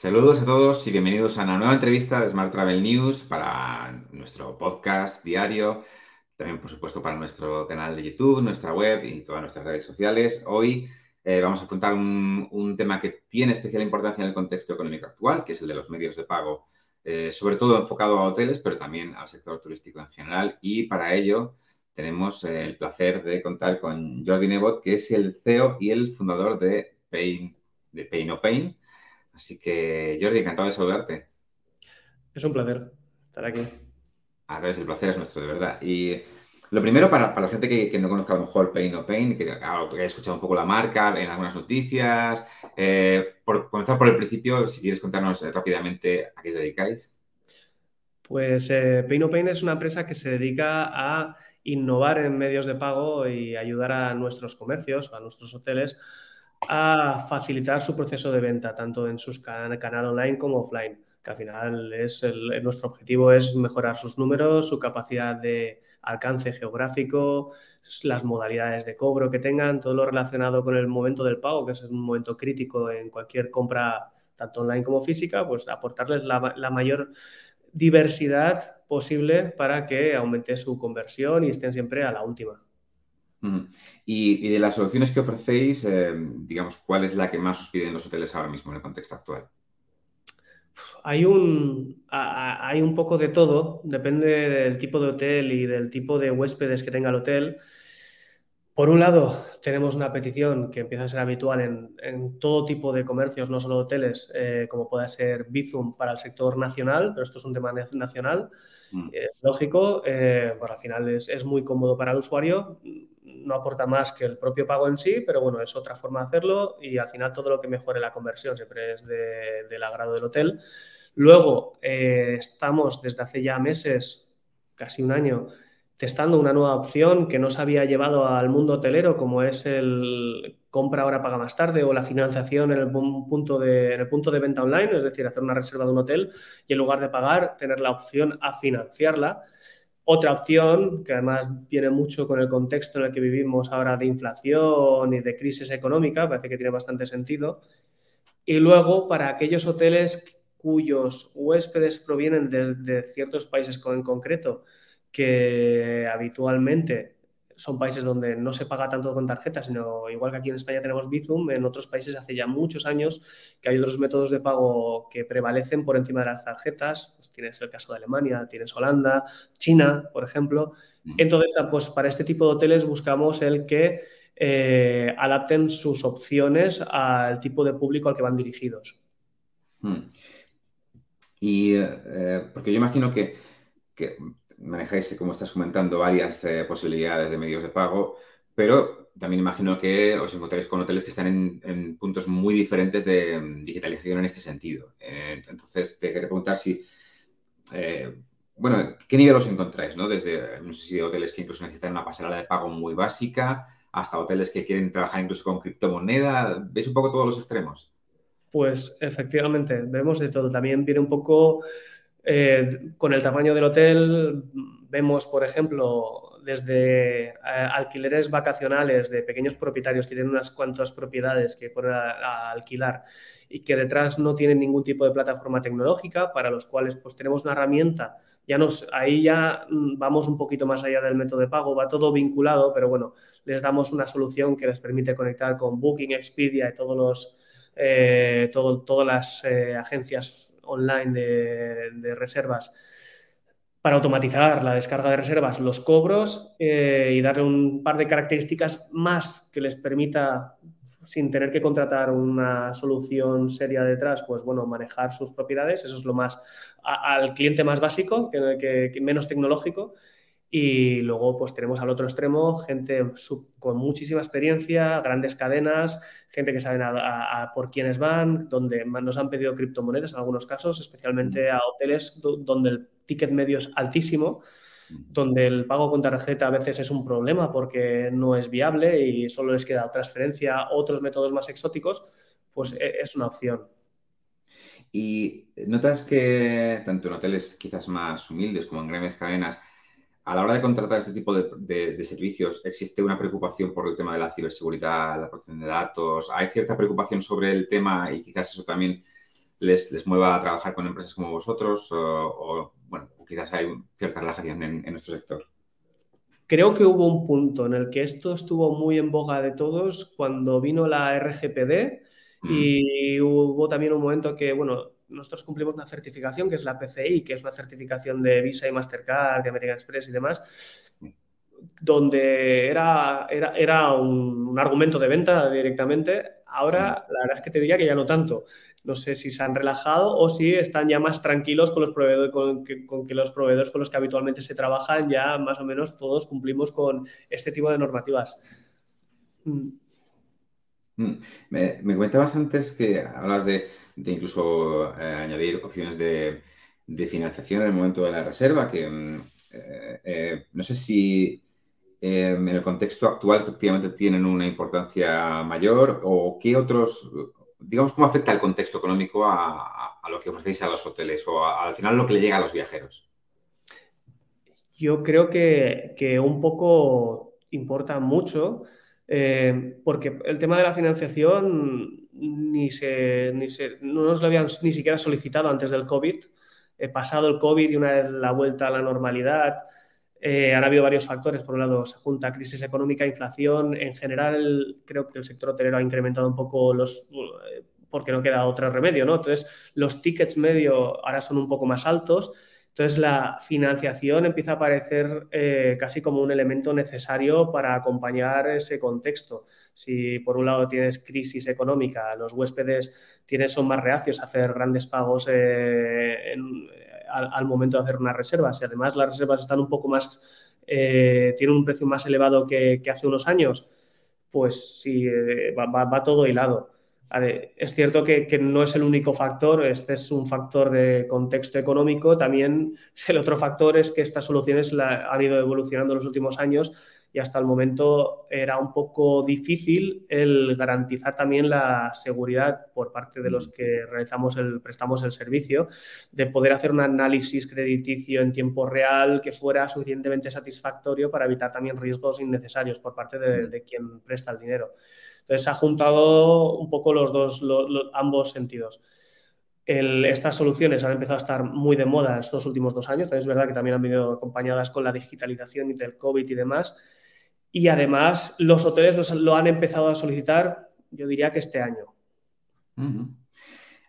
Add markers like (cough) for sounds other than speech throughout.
Saludos a todos y bienvenidos a una nueva entrevista de Smart Travel News para nuestro podcast diario, también por supuesto para nuestro canal de YouTube, nuestra web y todas nuestras redes sociales. Hoy eh, vamos a afrontar un, tema que tiene especial importancia en el contexto económico actual, que es el de los medios de pago, eh, sobre todo enfocado a hoteles, pero también al sector turístico en general. Y para ello tenemos eh, el placer de contar con Jordi Nebot, que es el CEO y el fundador de Pain, de Pain o Pain Así que, Jordi, encantado de saludarte. Es un placer estar aquí. A ver, el placer es nuestro, de verdad. Y lo primero, para, la gente que, no conozca a lo mejor Pain o Pain, que, haya escuchado un poco la marca en algunas noticias, eh, por comenzar por el principio, si quieres contarnos eh, rápidamente a qué os dedicáis. Pues eh, Pain o Pain es una empresa que se dedica a innovar en medios de pago y ayudar a nuestros comercios, a nuestros hoteles, a facilitar su proceso de venta, tanto en sus canal online como offline, que al final es nuestro objetivo es mejorar sus números, su capacidad de alcance geográfico, las modalidades de cobro que tengan, todo lo relacionado con el momento del pago, que es un momento crítico en cualquier compra, tanto online como física, pues aportarles la mayor diversidad posible para que aumente su conversión y estén siempre a la última. Y, de las soluciones que ofrecéis, eh, digamos, ¿cuál es la que más os piden los hoteles ahora mismo en el contexto actual? Hay un, hay un poco de todo, depende del tipo de hotel y del tipo de huéspedes que tenga el hotel. Por un lado, tenemos una petición que empieza a ser habitual en, todo tipo de comercios, no solo hoteles, eh, como pueda ser Bizum para el sector nacional, pero esto es un tema nacional. Mm. Lógico, eh, bueno, al final es, es, muy cómodo para el usuario no aporta más que el propio pago en sí, pero bueno, es otra forma de hacerlo y al final todo lo que mejore la conversión siempre es del agrado del hotel. Luego, eh, estamos desde hace ya meses, casi un año, testando una nueva opción que no se había llevado al mundo hotelero, como es el compra ahora, paga más tarde o la financiación en el punto de, en el punto de venta online, es decir, hacer una reserva de un hotel y en lugar de pagar, tener la opción a financiarla. Otra opción, que además viene mucho con el contexto en el que vivimos ahora de inflación y de crisis económica, parece que tiene bastante sentido. Y luego, para aquellos hoteles cuyos huéspedes provienen de, ciertos países en concreto, que habitualmente son países donde no se paga tanto con tarjetas, sino igual que aquí en España tenemos Bizum, en otros países hace ya muchos años que hay otros métodos de pago que prevalecen por encima de las tarjetas. Pues tienes el caso de Alemania, tienes Holanda, China, por ejemplo. Mm. Entonces, pues para este tipo de hoteles buscamos el que eh, adapten sus opciones al tipo de público al que van dirigidos. Mm. Y eh, porque yo imagino que, que manejáis, como estás comentando, varias eh, posibilidades de medios de pago, pero también imagino que os encontráis con hoteles que están en, puntos muy diferentes de mm, digitalización en este sentido. Eh, entonces, te quería preguntar si, eh, bueno, ¿qué nivel os encontráis? ¿no? Desde, no sé si hoteles que incluso necesitan una pasarela de pago muy básica, hasta hoteles que quieren trabajar incluso con criptomoneda. ¿Veis un poco todos los extremos? Pues efectivamente, vemos de todo. También viene un poco eh, con el tamaño del hotel vemos, por ejemplo, desde eh, alquileres vacacionales de pequeños propietarios que tienen unas cuantas propiedades que ponen a, alquilar y que detrás no tienen ningún tipo de plataforma tecnológica, para los cuales pues tenemos una herramienta. Ya nos, ahí ya mm, vamos un poquito más allá del método de pago, va todo vinculado, pero bueno, les damos una solución que les permite conectar con Booking, Expedia y todos los, eh, todas las agencias online de, reservas para automatizar la descarga de reservas, los cobros eh, y darle un par de características más que les permita, sin tener que contratar una solución seria detrás, pues bueno, manejar sus propiedades. Eso es lo más al cliente más básico, que menos tecnológico y luego pues tenemos al otro extremo gente con muchísima experiencia, grandes cadenas, gente que saben a, por quiénes van, donde nos han pedido criptomonedas en algunos casos, especialmente a hoteles donde el ticket medio es altísimo, donde el pago con tarjeta a veces es un problema porque no es viable y solo les queda transferencia, otros métodos más exóticos, pues e, es una opción. Y notas que tanto en hoteles quizás más humildes como en grandes cadenas, a la hora de contratar este tipo de, servicios, ¿existe una preocupación por el tema de la ciberseguridad, la protección de datos? ¿Hay cierta preocupación sobre el tema y quizás eso también les, les mueva a trabajar con empresas como vosotros o, bueno, quizás hay cierta relajación en, nuestro sector? Creo que hubo un punto en el que esto estuvo muy en boga de todos cuando vino la RGPD mm. y hubo también un momento que, bueno, nosotros cumplimos una certificación que es la PCI, que es una certificación de Visa y Mastercard, de American Express y demás, donde era, era, era un, argumento de venta directamente. Ahora, la verdad es que te diría que ya no tanto. No sé si se han relajado o si están ya más tranquilos con los proveedores, con que, con que los proveedores con los que habitualmente se trabajan, ya más o menos todos cumplimos con este tipo de normativas. Mm. Mm. Me, me, comentabas antes que hablas de, de incluso eh, añadir opciones de, financiación en el momento de la reserva, que mm, eh, eh, no sé si en el contexto actual efectivamente tienen una importancia mayor o qué otros, digamos, cómo afecta el contexto económico a, lo que ofrecéis a los hoteles o al final lo que le llega a los viajeros? Yo creo que, que un poco importa mucho porque el tema de la financiación ni se, ni se, no nos lo habían ni siquiera solicitado antes del COVID. Eh, pasado el COVID y una vez la vuelta a la normalidad, eh, han habido varios factores. Por un lado, se junta crisis económica, inflación. En general, creo que el sector hotelero ha incrementado un poco los porque no queda otro remedio, ¿no? Entonces, los tickets medio ahora son un poco más altos. Entonces, la financiación empieza a aparecer eh, casi como un elemento necesario para acompañar ese contexto. Si por un lado tienes crisis económica, los huéspedes tienes, son más reacios a hacer grandes pagos eh, al, momento de hacer una reserva. Si además las reservas están un poco más, eh, tienen un precio más elevado que, hace unos años, pues sí, va, todo hilado. Es cierto que, no es el único factor, este es un factor de contexto económico. También (laughs) el otro factor es que estas soluciones han ido evolucionando en los últimos años y hasta el momento era un poco difícil el garantizar también la seguridad por parte de los mm. que realizamos el, prestamos el servicio, de poder hacer un análisis crediticio en tiempo real que fuera suficientemente satisfactorio para evitar también riesgos innecesarios por parte de, mm. quien presta el dinero. Entonces ha juntado un poco los dos, ambos sentidos. estas soluciones han empezado a estar muy de moda estos últimos dos años. También es verdad que también han venido acompañadas con la digitalización y del COVID y demás. Y además los hoteles lo han empezado a solicitar, yo diría que este año.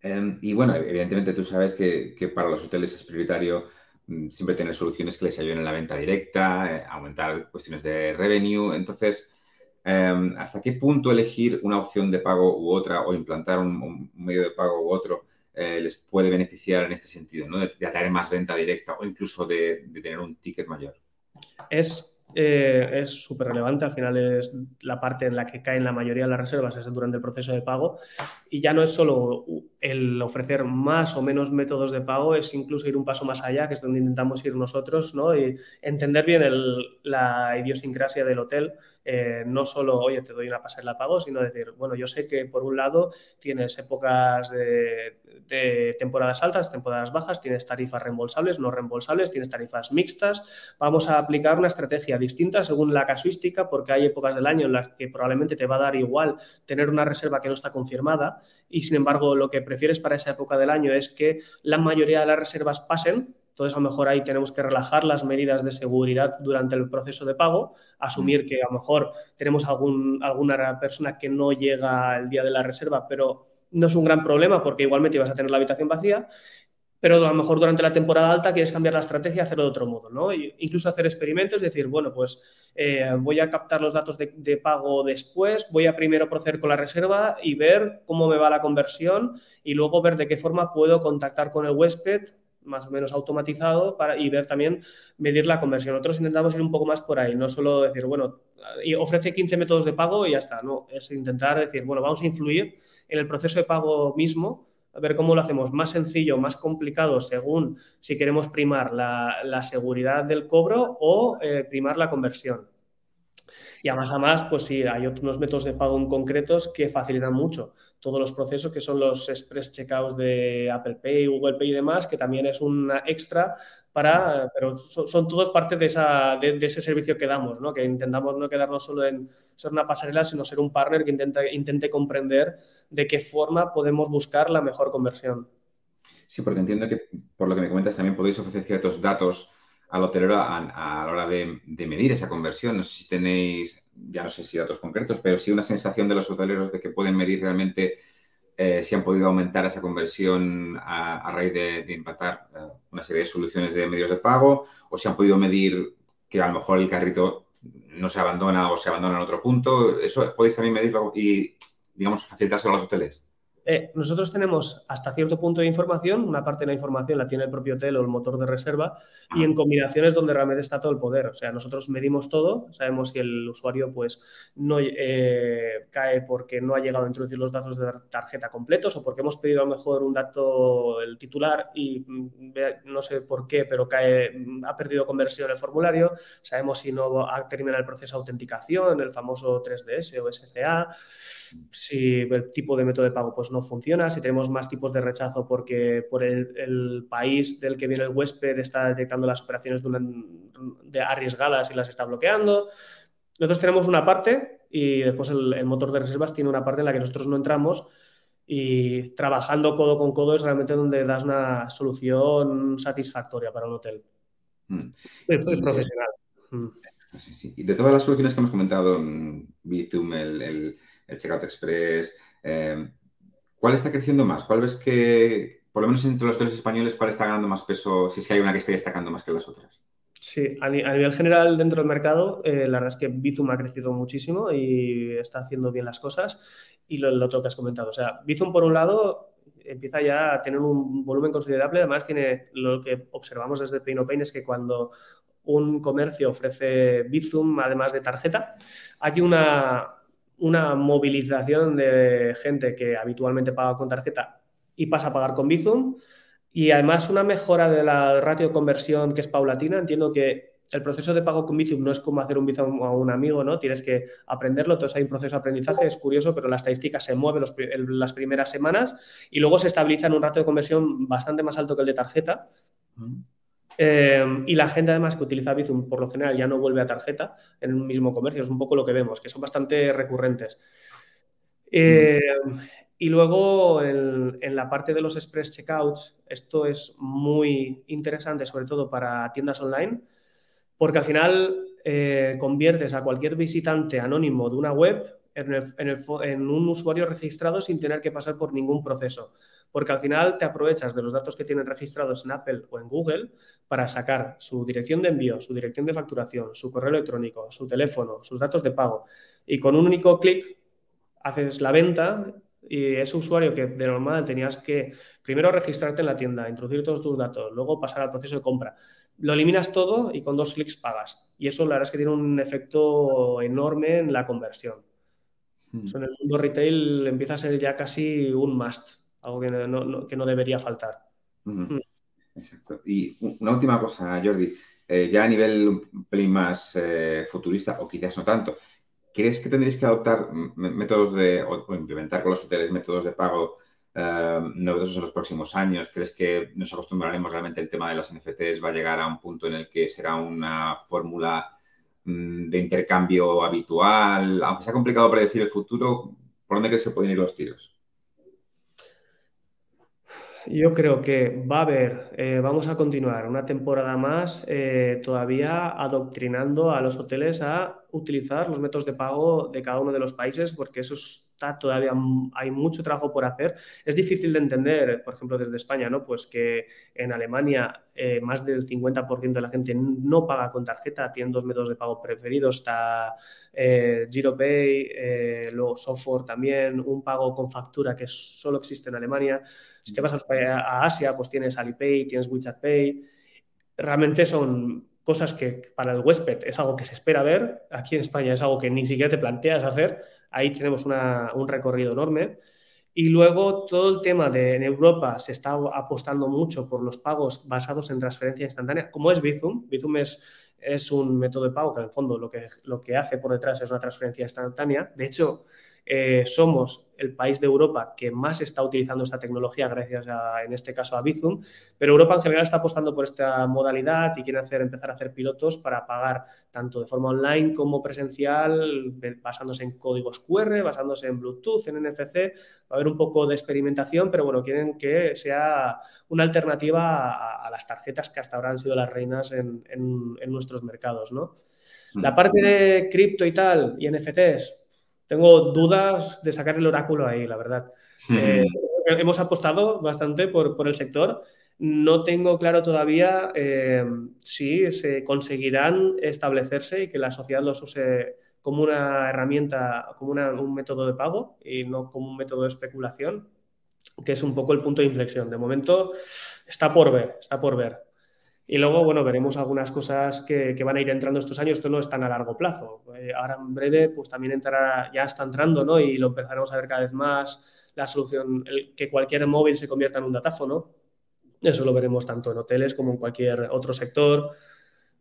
Em, y bueno, evidentemente tú sabes que, para los hoteles es prioritario mm, siempre tener soluciones que les ayuden en la venta directa, eh, aumentar cuestiones de revenue. Entonces, em, ¿hasta qué punto elegir una opción de pago u otra o implantar un, medio de pago u otro eh, les puede beneficiar en este sentido, ¿no? de, atraer más venta directa o incluso de, de tener un ticket mayor? Es eh, súper relevante. Al final es la parte en la que caen la mayoría de las reservas es durante el proceso de pago. Y ya no es solo el ofrecer más o menos métodos de pago, es incluso ir un paso más allá, que es donde intentamos ir nosotros, ¿no? Y entender bien la idiosincrasia del hotel. Eh, no solo, oye, te doy una pasada la pago, sino decir, bueno, yo sé que por un lado tienes épocas de, de temporadas altas, temporadas bajas, tienes tarifas reembolsables, no reembolsables, tienes tarifas mixtas. Vamos a aplicar una estrategia distinta según la casuística, porque hay épocas del año en las que probablemente te va a dar igual tener una reserva que no está confirmada y sin embargo lo que prefieres para esa época del año es que la mayoría de las reservas pasen entonces, a lo mejor ahí tenemos que relajar las medidas de seguridad durante el proceso de pago, asumir mm. que a lo mejor tenemos algún, alguna persona que no llega el día de la reserva, pero no es un gran problema porque igualmente ibas a tener la habitación vacía, pero a lo mejor durante la temporada alta quieres cambiar la estrategia y hacerlo de otro modo, ¿no? incluso hacer experimentos, decir, bueno, pues eh, voy a captar los datos de, pago después, voy a primero proceder con la reserva y ver cómo me va la conversión y luego ver de qué forma puedo contactar con el huésped más o menos automatizado para, y ver también medir la conversión. Nosotros intentamos ir un poco más por ahí, no solo decir, bueno, ofrece 15 métodos de pago y ya está, no, es intentar decir, bueno, vamos a influir en el proceso de pago mismo, a ver cómo lo hacemos más sencillo, más complicado, según si queremos primar la, seguridad del cobro o eh, primar la conversión. Y a más a más, pues sí, hay otros métodos de pago en concretos que facilitan mucho todos los procesos que son los express checkouts de Apple Pay, Google Pay y demás, que también es una extra para, pero son, todos parte de, de, ese servicio que damos, ¿no? que intentamos no quedarnos solo en ser una pasarela, sino ser un partner que intenta, intente comprender de qué forma podemos buscar la mejor conversión. Sí, porque entiendo que por lo que me comentas también podéis ofrecer ciertos datos al hotelero a, la hora de, medir esa conversión. No sé si tenéis, ya no sé si datos concretos, pero sí una sensación de los hoteleros de que pueden medir realmente eh, si han podido aumentar esa conversión a, raíz de, impactar eh, una serie de soluciones de medios de pago o si han podido medir que a lo mejor el carrito no se abandona o se abandona en otro punto. Eso podéis también medirlo y, digamos, facilitárselo a los hoteles. Eh, nosotros tenemos hasta cierto punto de información, una parte de la información la tiene el propio hotel o el motor de reserva, y en combinaciones donde realmente está todo el poder. O sea, nosotros medimos todo, sabemos si el usuario pues no eh, cae porque no ha llegado a introducir los datos de tarjeta completos o porque hemos pedido a lo mejor un dato, el titular, y mm, no sé por qué, pero cae, mm, ha perdido conversión el formulario. Sabemos si no ha terminado el proceso de autenticación, el famoso 3DS o SCA si el tipo de método de pago pues, no funciona, si tenemos más tipos de rechazo porque por el, país del que viene el huésped está detectando las operaciones de, arriesgadas y las está bloqueando. Nosotros tenemos una parte y después el, motor de reservas tiene una parte en la que nosotros no entramos y trabajando codo con codo es realmente donde das una solución satisfactoria para un hotel. Mm. profesional. Mm. Y de todas las soluciones que hemos comentado, Bizum, el el Checkout Express. Eh, ¿Cuál está creciendo más? ¿Cuál ves que, por lo menos entre los hoteles españoles, cuál está ganando más peso, si es que hay una que esté destacando más que las otras? Sí, a, nivel general dentro del mercado, eh, la verdad es que Bizum ha crecido muchísimo y está haciendo bien las cosas. Y lo, otro que has comentado, o sea, Bizum por un lado empieza ya a tener un volumen considerable, además tiene lo que observamos desde Pain es que cuando un comercio ofrece Bizum, además de tarjeta, hay una, una movilización de gente que habitualmente paga con tarjeta y pasa a pagar con Bizum. Y además una mejora de la ratio de conversión que es paulatina. Entiendo que el proceso de pago con Bizum no es como hacer un Bizum a un amigo, ¿no? Tienes que aprenderlo, entonces hay un proceso de aprendizaje, es curioso, pero la estadística se mueve las primeras semanas y luego se estabiliza en un ratio de conversión bastante más alto que el de tarjeta. Em, y la gente además que utiliza Bizum por lo general ya no vuelve a tarjeta en un mismo comercio, es un poco lo que vemos, que son bastante recurrentes. Em, y luego en, la parte de los express checkouts, esto es muy interesante, sobre todo para tiendas online, porque al final eh, conviertes a cualquier visitante anónimo de una web en, un usuario registrado sin tener que pasar por ningún proceso. Porque al final te aprovechas de los datos que tienen registrados en Apple o en Google para sacar su dirección de envío, su dirección de facturación, su correo electrónico, su teléfono, sus datos de pago. Y con un único clic haces la venta y ese usuario que de normal tenías que primero registrarte en la tienda, introducir todos tus datos, luego pasar al proceso de compra. Lo eliminas todo y con dos clics pagas. Y eso la verdad es que tiene un efecto enorme en la conversión. Mm. en el mundo retail empieza a ser ya casi un must, algo que no, que no debería faltar. Mm. Exacto. Y una última cosa, Jordi, eh, ya a nivel un pelín más eh, futurista, o quizás no tanto, ¿crees que tendréis que adoptar métodos de, o, implementar con los hoteles métodos de pago eh, novedosos en los próximos años? ¿Crees que nos acostumbraremos realmente el tema de las NFTs va a llegar a un punto en el que será una fórmula Mm, de intercambio habitual? Aunque sea complicado predecir el futuro, ¿por dónde crees que pueden ir los tiros? Yo creo que va a haber, eh, vamos a continuar una temporada más eh, todavía adoctrinando a los hoteles a utilizar los métodos de pago de cada uno de los países porque eso está todavía, hay mucho trabajo por hacer. Es difícil de entender, por ejemplo, desde España, ¿no? Pues que en Alemania eh, más del 50% de la gente no paga con tarjeta, tienen dos métodos de pago preferidos, está GiroPay, luego Software también, un pago con factura que solo existe en Alemania. Si te vas a, a Asia, pues tienes Alipay, tienes WeChat Pay. Realmente son cosas que para el huésped es algo que se espera ver, aquí en España es algo que ni siquiera te planteas hacer, ahí tenemos un recorrido enorme. Y luego todo el tema de en Europa se está apostando mucho por los pagos basados en transferencia instantánea, como es Bizum. Bizum es, es un método de pago que en el fondo lo que, lo que hace por detrás es una transferencia instantánea. De hecho, Eh, somos el país de Europa que más está utilizando esta tecnología gracias a, en este caso, a Bizum, pero Europa en general está apostando por esta modalidad y quiere hacer, empezar a hacer pilotos para pagar tanto de forma online como presencial, basándose en códigos QR, basándose en Bluetooth, en NFC. Va a haber un poco de experimentación, pero bueno, quieren que sea una alternativa a, las tarjetas que hasta ahora han sido las reinas en, en nuestros mercados, ¿no? La mm. parte de cripto y tal, y NFTs, tengo dudas de sacar el oráculo ahí, la verdad. Eh, hemos apostado bastante por, el sector. No tengo claro todavía eh, si se conseguirán establecerse y que la sociedad los use como una herramienta, como un método de pago y no como un método de especulación, que es un poco el punto de inflexión. De momento está por ver, está por ver. Y luego, bueno, veremos algunas cosas que, van a ir entrando estos años. Esto no es tan a largo plazo. Eh, ahora en breve, pues también entrará, ya está entrando, ¿no? Y lo empezaremos a ver cada vez más, la solución, que cualquier móvil se convierta en un datáfono. Eso lo veremos tanto en hoteles como en cualquier otro sector.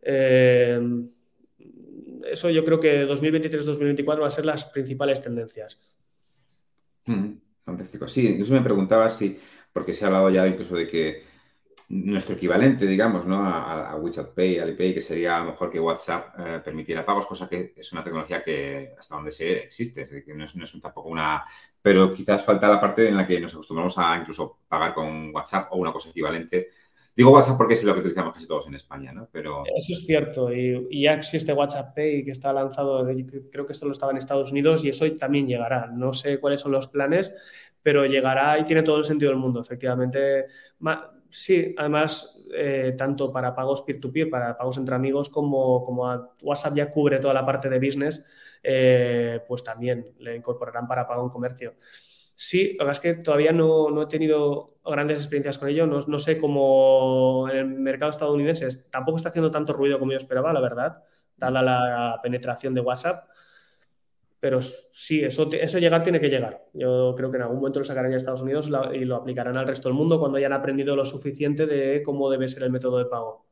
Eh, eso yo creo que 2023-2024 va a ser las principales tendencias. Mm, fantástico. Sí, incluso me preguntaba si, porque se ha hablado ya incluso de que nuestro equivalente, digamos, ¿no? a, WeChat Pay, Alipay, que sería a lo mejor que WhatsApp eh, permitiera pagos, cosa que es una tecnología que hasta donde se existe, es decir, que no es, tampoco una... Pero quizás falta la parte en la que nos acostumbramos a incluso pagar con WhatsApp o una cosa equivalente. Digo WhatsApp porque es lo que utilizamos casi todos en España, ¿no? Pero... Eso es cierto, y, ya existe WhatsApp Pay que está lanzado, creo que esto estaba en Estados Unidos y eso también llegará. No sé cuáles son los planes, pero llegará y tiene todo el sentido del mundo. Efectivamente, Sí, además, eh, tanto para pagos peer-to-peer, para pagos entre amigos, como, WhatsApp ya cubre toda la parte de business, eh, pues también le incorporarán para pago en comercio. Sí, la verdad es que todavía no, he tenido grandes experiencias con ello. No, sé cómo en el mercado estadounidense tampoco está haciendo tanto ruido como yo esperaba, la verdad, dada la penetración de WhatsApp. Pero sí, eso, eso llegar tiene que llegar. Yo creo que en algún momento lo sacarán ya a Estados Unidos y lo aplicarán al resto del mundo cuando hayan aprendido lo suficiente de cómo debe ser el método de pago.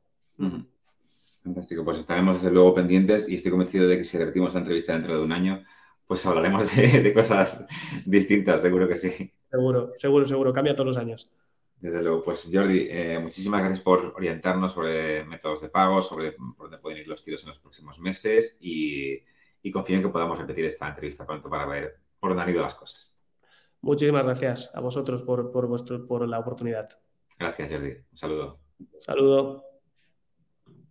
Fantástico, pues estaremos desde luego pendientes y estoy convencido de que si repetimos la entrevista dentro de un año, pues hablaremos de, cosas distintas, seguro que sí. Seguro, seguro, seguro, cambia todos los años. Desde luego, pues Jordi, eh, muchísimas gracias por orientarnos sobre métodos de pago, sobre por dónde pueden ir los tiros en los próximos meses y y confío en que podamos repetir esta entrevista pronto para ver por dónde han ido las cosas. Muchísimas gracias a vosotros por, por, vuestro, por la oportunidad. Gracias, Jordi. Un saludo. Saludo.